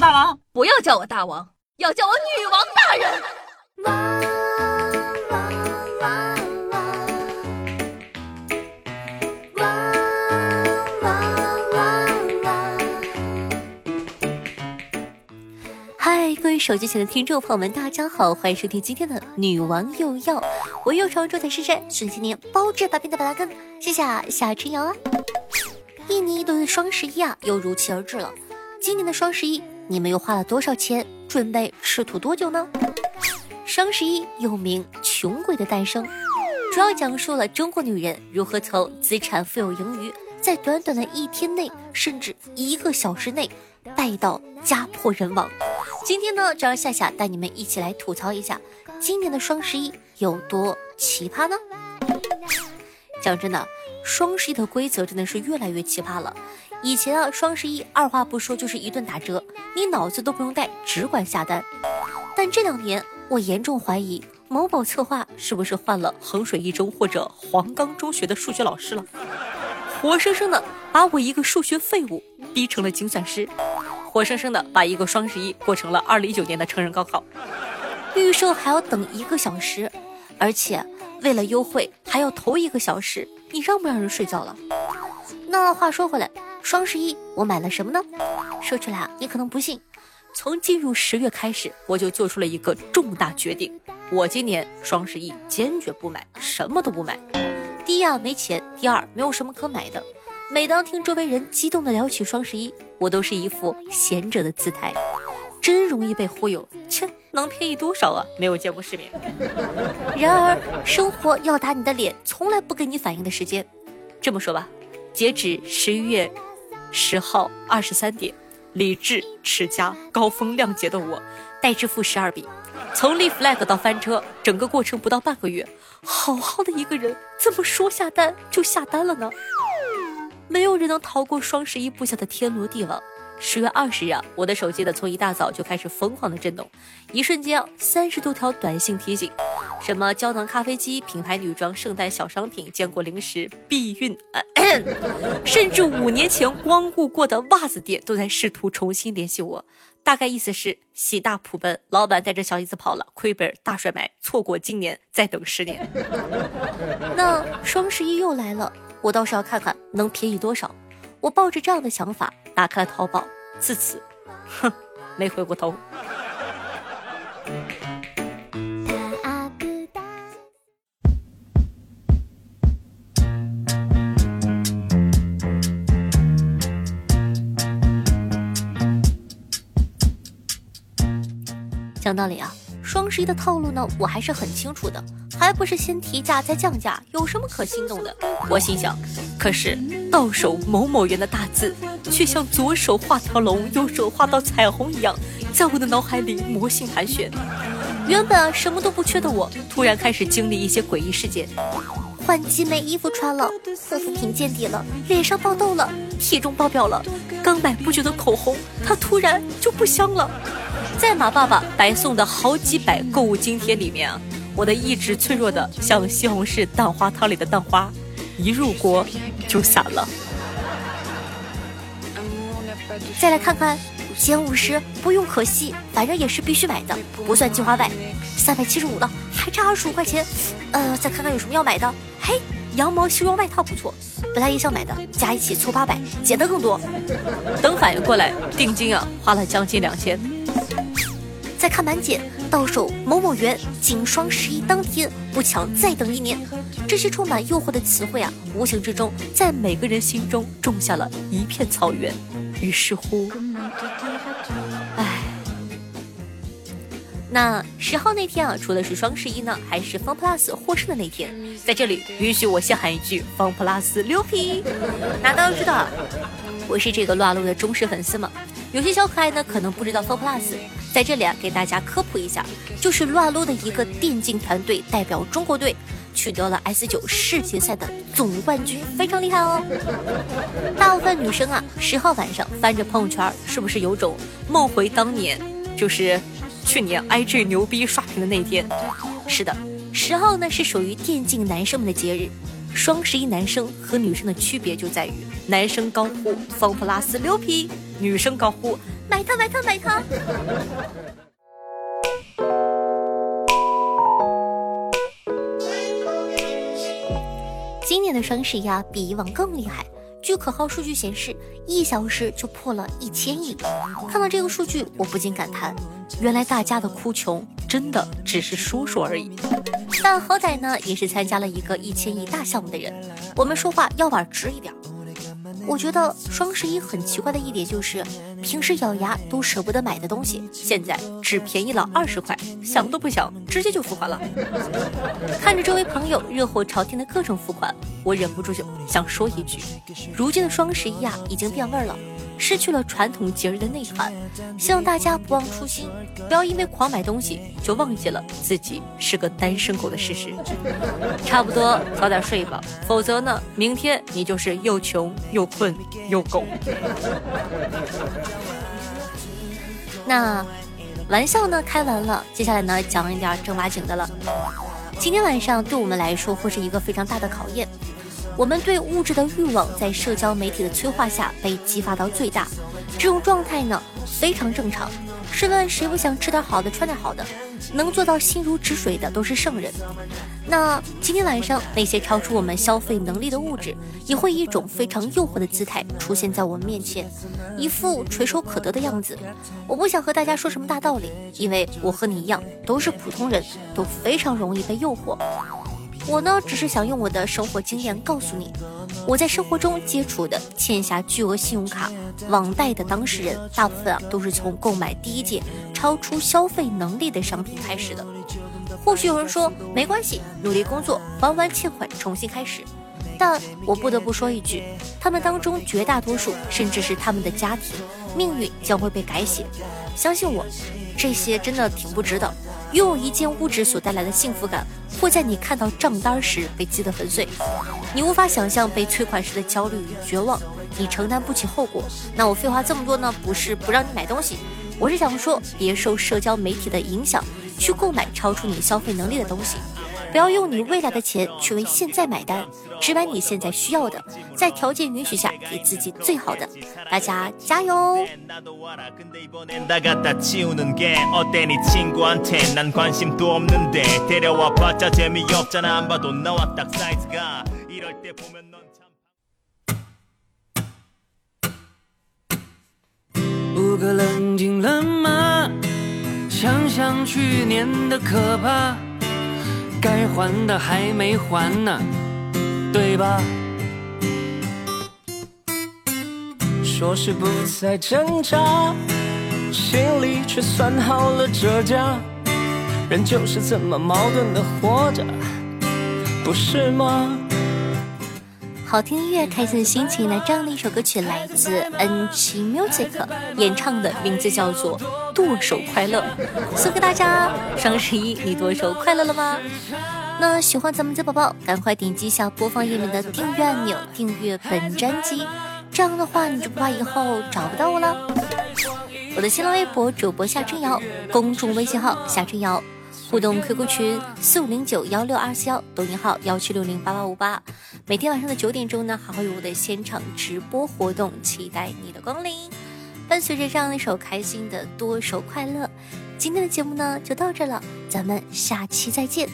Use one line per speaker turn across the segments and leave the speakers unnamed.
大王，
不要叫我大王，要叫我女王大人。嗨，各位手机前的听众朋友们，大家好，欢迎收听今天的女王又要，我又常住在深圳，顺今年包治百病的板蓝根，谢谢夏春瑶啊。一年一度的双十一啊，又如期而至了。今年的双十一，你们又花了多少钱，准备吃土多久呢？双十一又名穷鬼的诞生，主要讲述了中国女人如何从资产富有盈余，在短短的一天内，甚至一个小时内，败到家破人亡。今天呢，就让夏夏带你们一起来吐槽一下今年的双十一有多奇葩呢？讲真的，双十一的规则真的是越来越奇葩了。以前啊，双十一二话不说就是一顿打折，你脑子都不用带，只管下单。但这两年，我严重怀疑某宝策划是不是换了衡水一中或者黄冈中学的数学老师了，活生生的把我一个数学废物逼成了精算师。活生生的把一个双十一过成了二零一九年的成人高考，预售还要等一个小时，而且为了优惠还要头一个小时，你让不让人睡觉了？那话说回来，双十一我买了什么呢？说出来啊，你可能不信。从进入十月开始，我就做出了一个重大决定，我今年双十一坚决不买，什么都不买。第一啊，没钱；第二，没有什么可买的。每当听周围人激动的聊起双十一，我都是一副贤者的姿态，真容易被忽悠。切，能便宜多少啊？没有见过世面。然而，生活要打你的脸，从来不给你反应的时间。这么说吧，截止十一月十号二十三点，理智、持家、高风亮节的我，待支付十二笔，从立 flag 到翻车，整个过程不到半个月。好好的一个人，怎么说下单就下单了呢？没有人能逃过双十一布下的天罗地网。十月二十日啊，我的手机呢从一大早就开始疯狂的震动，一瞬间，三十多条短信提醒，什么胶囊咖啡机、品牌女装、圣诞小商品、坚果零食、避孕，甚至五年前光顾过的袜子店都在试图重新联系我。大概意思是喜大普奔，老板带着小姨子跑了，亏本大甩卖，错过今年再等十年。那双十一又来了。我倒是要看看能便宜多少。我抱着这样的想法打开了淘宝，自此，哼，没回过头。讲道理啊，双十一的套路呢，我还是很清楚的。还不是先提价再降价，有什么可心动的？我心想，可是到手某某元的大字，却像左手画条龙，右手画道彩虹一样，在我的脑海里魔性盘旋。原本什么都不缺的我，突然开始经历一些诡异事件：换季没衣服穿了，护肤品见底了，脸上爆痘了，体重爆表了，刚买不久的口红，它突然就不香了。在马爸爸白送的好几百购物津贴里面啊。我的意志脆弱的像西红柿蛋花汤里的蛋花，一入锅就散了。再来看看，减五十不用可惜，反正也是必须买的，不算计划外。三百七十五了，还差二十五块钱。呃，再看看有什么要买的。嘿，羊毛西装外套不错，本来也想买的，加一起凑八百，减的更多。等反应过来，定金啊花了将近两千。再看满减。到手某某元，仅双十一当天不抢再等一年。这些充满诱惑的词汇啊，无形之中在每个人心中种下了一片草原。于是乎，唉，那十号那天啊，除了是双十一呢，还是方 plus 获胜的那天。在这里，允许我先喊一句：方 plus 牛皮！大家都知道，我是这个撸啊撸的忠实粉丝嘛。有些小可爱呢，可能不知道 Four Plus，在这里啊，给大家科普一下，就是撸啊撸的一个电竞团队，代表中国队取得了 S 九世界赛的总冠军，非常厉害哦。大部分女生啊，十号晚上翻着朋友圈，是不是有种梦回当年，就是去年 IG 牛逼刷屏的那天？是的，十号呢是属于电竞男生们的节日。双十一男生和女生的区别就在于，男生高呼 Four Plus 牛皮。女生高呼买它买它买它。今年的双十一啊，比以往更厉害。据可靠数据显示，一小时就破了一千亿。看到这个数据，我不禁感叹，原来大家的哭穷真的只是说说而已。但好歹呢，也是参加了一个一千亿大项目的人，我们说话要碗直一点。我觉得双十一很奇怪的一点就是，平时咬牙都舍不得买的东西，现在只便宜了二十块，想都不想直接就付款了。看着周围朋友热火朝天的各种付款，我忍不住就想说一句：如今的双十一啊，已经变味了。失去了传统节日的内涵，希望大家不忘初心，不要因为狂买东西就忘记了自己是个单身狗的事实。差不多早点睡吧，否则呢，明天你就是又穷又困又狗。那玩笑呢开完了，接下来呢讲一点正儿八经的了。今天晚上对我们来说会是一个非常大的考验。我们对物质的欲望在社交媒体的催化下被激发到最大，这种状态呢非常正常。试问谁不想吃点好的、穿点好的？能做到心如止水的都是圣人。那今天晚上那些超出我们消费能力的物质，也会以一种非常诱惑的姿态出现在我们面前，一副垂手可得的样子。我不想和大家说什么大道理，因为我和你一样都是普通人，都非常容易被诱惑。我呢，只是想用我的生活经验告诉你，我在生活中接触的欠下巨额信用卡网贷的当事人，大部分啊都是从购买第一件超出消费能力的商品开始的。或许有人说没关系，努力工作还完欠款，重新开始。但我不得不说一句，他们当中绝大多数，甚至是他们的家庭命运将会被改写。相信我，这些真的挺不值的。拥有一件物质所带来的幸福感，会在你看到账单时被击得粉碎。你无法想象被催款时的焦虑与绝望，你承担不起后果。那我废话这么多呢？不是不让你买东西，我是想说，别受社交媒体的影响，去购买超出你消费能力的东西。不要用你未来的钱去为现在买单，只买你现在需要的，在条件允许下给自己最好的。大家加油！
五个冷静了吗？想想去年的可怕。该还的还没还呢，对吧？说是不再挣扎，心里却算好了折价。人就是这么矛盾的活着，不是吗？
好听音乐，开心的心情。来，这样的一首歌曲来自 NG Music 演唱的，名字叫做《剁手快乐》，送给大家。双十一，你剁手快乐了吗？那喜欢咱们的宝宝，赶快点击一下播放页面的订阅按钮，订阅本专辑。这样的话，你就不怕以后找不到我了。我的新浪微博主播夏春瑶，公众微信号夏春瑶。互动 QQ 群四五零九幺六二四幺，抖音号幺七六零八八五八。每天晚上的九点钟呢，还会有我的现场直播活动，期待你的光临。伴随着这样一首开心的多手快乐，今天的节目呢就到这了，咱们下期再见。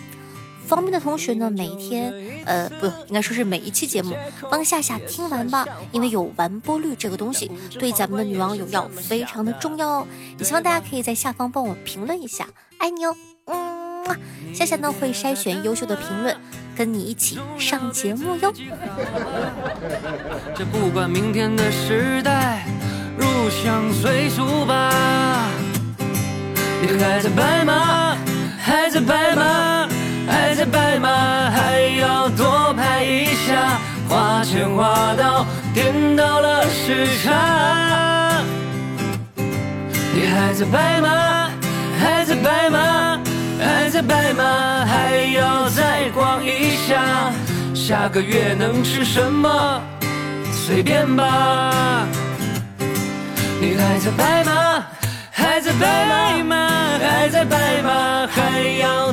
方便的同学呢，每一天，呃，不，应该说是每一期节目，帮夏夏听完吧，因为有完播率这个东西，对咱们的女网友要非常的重要哦。也希望大家可以在下方帮我评论一下，爱你哦。嗯，夏夏呢会筛选优秀的评论，跟你一起上节目哟。
这不管明天的时代入乡随俗吧，你还在白马，还在白马，还在白马，还要多拍一下，花钱花到颠倒了时差。你还在白马，还在白马。还在白马，还要再逛一下。下个月能吃什么？随便吧。你还在白马，还在白马，还在白马，还要。